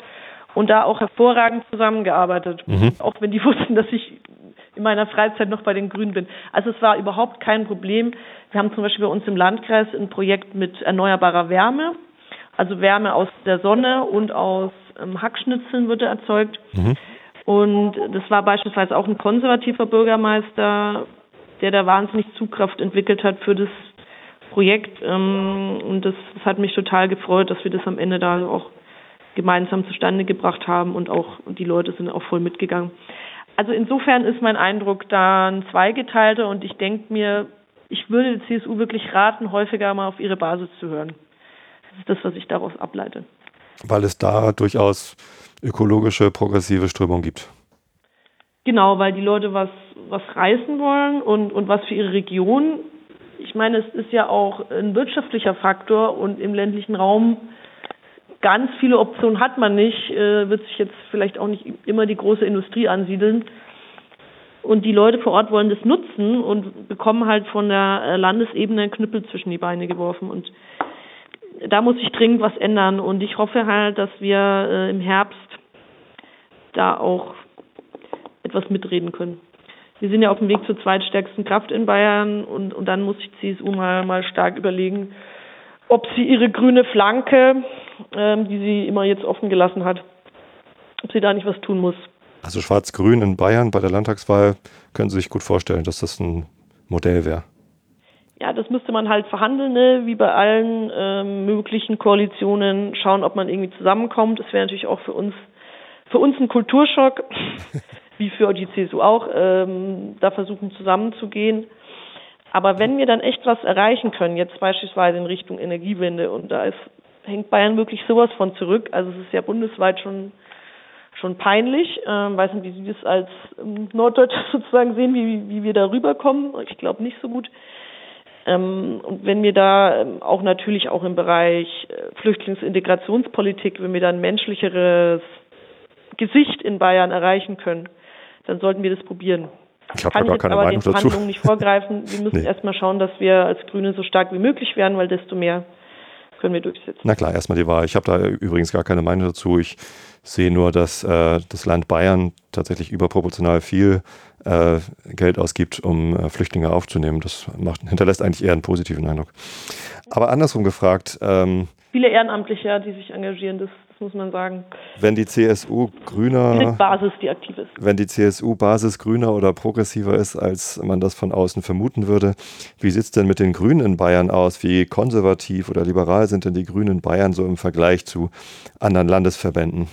und da auch hervorragend zusammengearbeitet. Mhm. Auch wenn die [laughs] wussten, dass ich in meiner Freizeit noch bei den Grünen bin. Also es war überhaupt kein Problem. Wir haben zum Beispiel bei uns im Landkreis ein Projekt mit erneuerbarer Wärme. Also Wärme aus der Sonne und aus ähm, Hackschnitzeln wird erzeugt. Mhm. Und das war beispielsweise auch ein konservativer Bürgermeister, der da wahnsinnig Zugkraft entwickelt hat für das Projekt. Ähm, und das, das hat mich total gefreut, dass wir das am Ende da auch gemeinsam zustande gebracht haben und auch die Leute sind auch voll mitgegangen. Also insofern ist mein Eindruck da ein zweigeteilter und ich denke mir, ich würde der CSU wirklich raten, häufiger mal auf ihre Basis zu hören. Das ist das, was ich daraus ableite. Weil es da durchaus ökologische, progressive Strömung gibt. Genau, weil die Leute was, was reißen wollen und, und was für ihre Region. Ich meine, es ist ja auch ein wirtschaftlicher Faktor und im ländlichen Raum ganz viele Optionen hat man nicht, äh, wird sich jetzt vielleicht auch nicht immer die große Industrie ansiedeln. Und die Leute vor Ort wollen das nutzen und bekommen halt von der äh, Landesebene einen Knüppel zwischen die Beine geworfen. Und da muss sich dringend was ändern. Und ich hoffe halt, dass wir äh, im Herbst da auch etwas mitreden können. Wir sind ja auf dem Weg zur zweitstärksten Kraft in Bayern und, und dann muss sich CSU mal, mal stark überlegen, ob sie ihre grüne Flanke, ähm, die sie immer jetzt offen gelassen hat, ob sie da nicht was tun muss. Also Schwarz-Grün in Bayern bei der Landtagswahl können Sie sich gut vorstellen, dass das ein Modell wäre. Ja, das müsste man halt verhandeln, ne? wie bei allen ähm, möglichen Koalitionen, schauen, ob man irgendwie zusammenkommt. Das wäre natürlich auch für uns, für uns ein Kulturschock, [laughs] wie für die CSU auch, ähm, da versuchen zusammenzugehen. Aber wenn wir dann echt was erreichen können, jetzt beispielsweise in Richtung Energiewende, und da ist, hängt Bayern wirklich sowas von zurück, also es ist ja bundesweit schon schon peinlich. Ähm, weiß nicht, wie Sie das als ähm, Norddeutscher [laughs] sozusagen sehen, wie, wie wir da rüberkommen. Ich glaube nicht so gut. Ähm, und wenn wir da ähm, auch natürlich auch im Bereich äh, Flüchtlingsintegrationspolitik, wenn wir da ein menschlicheres Gesicht in Bayern erreichen können, dann sollten wir das probieren. Ich habe gar keine aber Meinung den Verhandlungen nicht vorgreifen. Wir müssen [laughs] nee. erstmal schauen, dass wir als Grüne so stark wie möglich werden, weil desto mehr können wir durchsetzen. Na klar, erstmal die Wahl. Ich habe da übrigens gar keine Meinung dazu. Ich sehe nur, dass äh, das Land Bayern tatsächlich überproportional viel äh, Geld ausgibt, um äh, Flüchtlinge aufzunehmen. Das macht, [laughs] hinterlässt eigentlich eher einen positiven Eindruck. Aber andersrum gefragt. Ähm, Viele Ehrenamtliche, die sich engagieren, das muss man sagen. Wenn die CSU grüner. Basis, die aktiv ist. Wenn die CSU Basis grüner oder progressiver ist, als man das von außen vermuten würde, wie sieht es denn mit den Grünen in Bayern aus? Wie konservativ oder liberal sind denn die Grünen in Bayern so im Vergleich zu anderen Landesverbänden?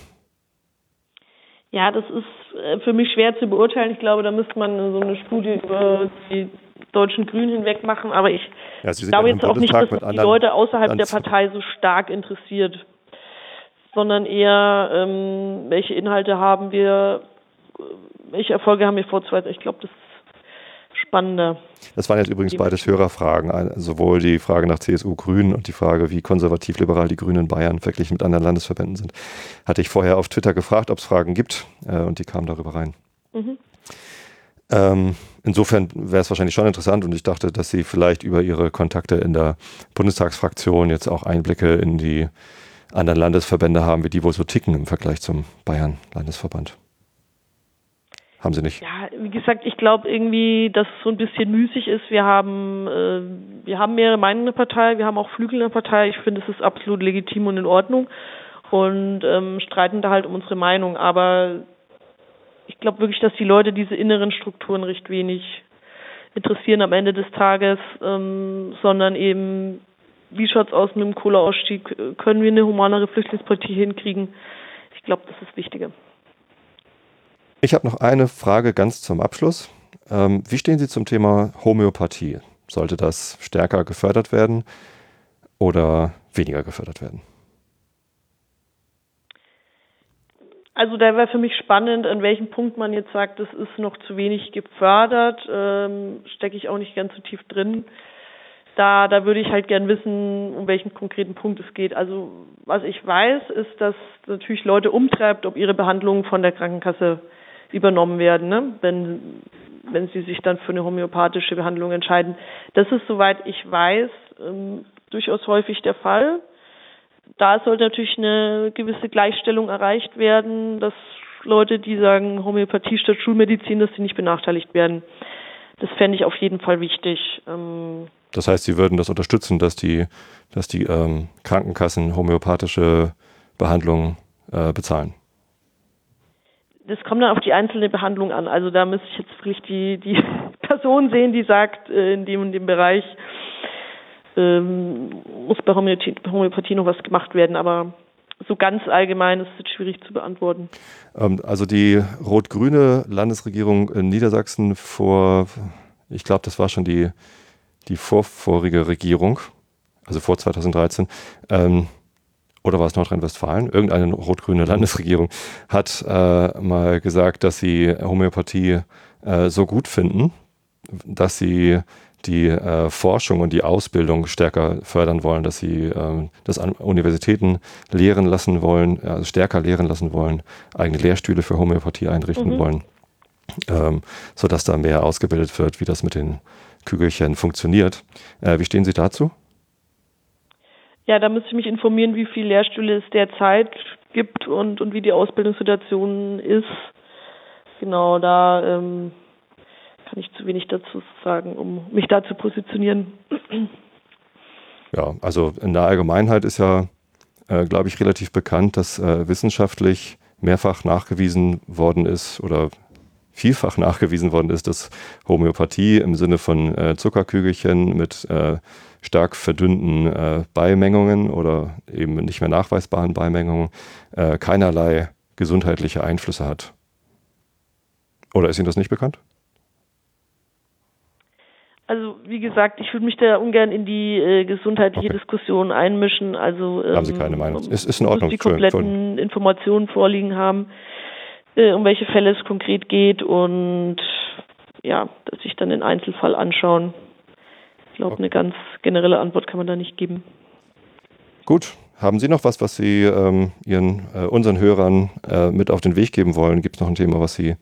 Ja, das ist äh, für mich schwer zu beurteilen. Ich glaube, da müsste man so eine Studie über die deutschen Grünen hinweg machen. Aber ich ja, glaube jetzt auch nicht, dass die Leute außerhalb der Partei so stark interessiert sondern eher, ähm, welche Inhalte haben wir, welche Erfolge haben wir vorzuweisen. Ich glaube, das ist spannender. Das waren jetzt übrigens beides Hörerfragen, sowohl die Frage nach CSU Grünen und die Frage, wie konservativ-liberal die Grünen in Bayern verglichen mit anderen Landesverbänden sind. Hatte ich vorher auf Twitter gefragt, ob es Fragen gibt äh, und die kamen darüber rein. Mhm. Ähm, insofern wäre es wahrscheinlich schon interessant und ich dachte, dass Sie vielleicht über Ihre Kontakte in der Bundestagsfraktion jetzt auch Einblicke in die anderen Landesverbände haben, wie die wohl so ticken im Vergleich zum Bayern-Landesverband. Haben sie nicht? Ja, wie gesagt, ich glaube irgendwie, dass es so ein bisschen müßig ist. Wir haben, äh, wir haben mehrere Meinungen in der Partei, wir haben auch Flügel in der Partei. Ich finde, es ist absolut legitim und in Ordnung und ähm, streiten da halt um unsere Meinung. Aber ich glaube wirklich, dass die Leute diese inneren Strukturen recht wenig interessieren am Ende des Tages, ähm, sondern eben wie schaut es aus mit dem Kohleausstieg? Können wir eine humanere Flüchtlingspolitik hinkriegen? Ich glaube, das ist wichtiger. Ich habe noch eine Frage ganz zum Abschluss. Ähm, wie stehen Sie zum Thema Homöopathie? Sollte das stärker gefördert werden oder weniger gefördert werden? Also da wäre für mich spannend, an welchem Punkt man jetzt sagt, das ist noch zu wenig gefördert. Ähm, Stecke ich auch nicht ganz so tief drin da, da würde ich halt gern wissen, um welchen konkreten Punkt es geht. Also was ich weiß, ist, dass natürlich Leute umtreibt, ob ihre Behandlungen von der Krankenkasse übernommen werden, ne? wenn, wenn sie sich dann für eine homöopathische Behandlung entscheiden. Das ist, soweit ich weiß, ähm, durchaus häufig der Fall. Da sollte natürlich eine gewisse Gleichstellung erreicht werden, dass Leute, die sagen Homöopathie statt Schulmedizin, dass sie nicht benachteiligt werden. Das fände ich auf jeden Fall wichtig. Ähm, das heißt, Sie würden das unterstützen, dass die, dass die ähm, Krankenkassen homöopathische Behandlungen äh, bezahlen? das kommt dann auf die einzelne Behandlung an. Also da müsste ich jetzt wirklich die, die [laughs] Person sehen, die sagt, äh, in dem und dem Bereich ähm, muss bei Homöopathie, Homöopathie noch was gemacht werden. Aber so ganz allgemein ist es schwierig zu beantworten. Ähm, also die rot-grüne Landesregierung in Niedersachsen vor, ich glaube, das war schon die, die vorvorige Regierung, also vor 2013, ähm, oder war es Nordrhein-Westfalen? Irgendeine rot-grüne Landesregierung hat äh, mal gesagt, dass sie Homöopathie äh, so gut finden, dass sie die äh, Forschung und die Ausbildung stärker fördern wollen, dass sie äh, das an Universitäten lehren lassen wollen, also stärker lehren lassen wollen, eigene Lehrstühle für Homöopathie einrichten mhm. wollen, ähm, sodass da mehr ausgebildet wird, wie das mit den Kügelchen funktioniert. Äh, wie stehen Sie dazu? Ja, da müsste ich mich informieren, wie viele Lehrstühle es derzeit gibt und, und wie die Ausbildungssituation ist. Genau, da ähm, kann ich zu wenig dazu sagen, um mich da zu positionieren. [clears throat] Ja, also in der Allgemeinheit ist ja, äh, glaube ich, relativ bekannt, dass äh, wissenschaftlich mehrfach nachgewiesen worden ist oder vielfach nachgewiesen worden ist, dass Homöopathie im Sinne von äh, Zuckerkügelchen mit äh, stark verdünnten äh, Beimengungen oder eben nicht mehr nachweisbaren Beimengungen äh, keinerlei gesundheitliche Einflüsse hat. Oder ist Ihnen das nicht bekannt? Also wie gesagt, ich würde mich da ungern in die äh, gesundheitliche okay. Diskussion einmischen. Also ähm, haben Sie keine Meinung? Es ist in Ordnung. Die kompletten Informationen vorliegen haben, äh, um welche Fälle es konkret geht und ja, dass sich dann den Einzelfall anschauen. Ich glaube, okay. eine ganz generelle Antwort kann man da nicht geben. Gut. Haben Sie noch was, was Sie ähm, Ihren äh, unseren Hörern äh, mit auf den Weg geben wollen? Gibt es noch ein Thema, was Sie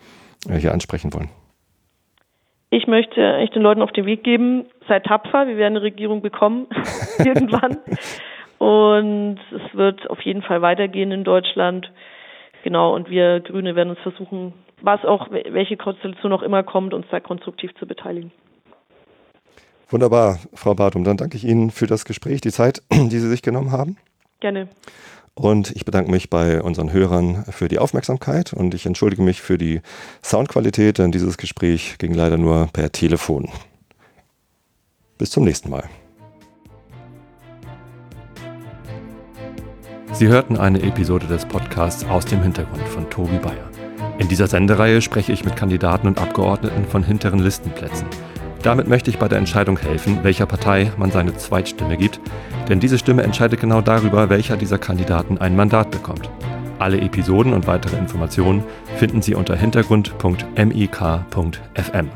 äh, hier ansprechen wollen? Ich möchte echt den Leuten auf den Weg geben, seid tapfer, wir werden eine Regierung bekommen, [laughs] irgendwann. [laughs] Und es wird auf jeden Fall weitergehen in Deutschland. Genau, und wir Grüne werden uns versuchen, was auch, welche Konstellation auch immer kommt, uns da konstruktiv zu beteiligen. Wunderbar, Frau Bartum. Dann danke ich Ihnen für das Gespräch, die Zeit, [clears throat] die Sie sich genommen haben. Gerne. Und ich bedanke mich bei unseren Hörern für die Aufmerksamkeit und ich entschuldige mich für die Soundqualität, denn dieses Gespräch ging leider nur per Telefon. Bis zum nächsten Mal. Sie hörten eine Episode des Podcasts aus dem Hintergrund von Tobi Bayer. In dieser Sendereihe spreche ich mit Kandidaten und Abgeordneten von hinteren Listenplätzen. Damit möchte ich bei der Entscheidung helfen, welcher Partei man seine Zweitstimme gibt, denn diese Stimme entscheidet genau darüber, welcher dieser Kandidaten ein Mandat bekommt. Alle Episoden und weitere Informationen finden Sie unter hintergrund.mik.fm.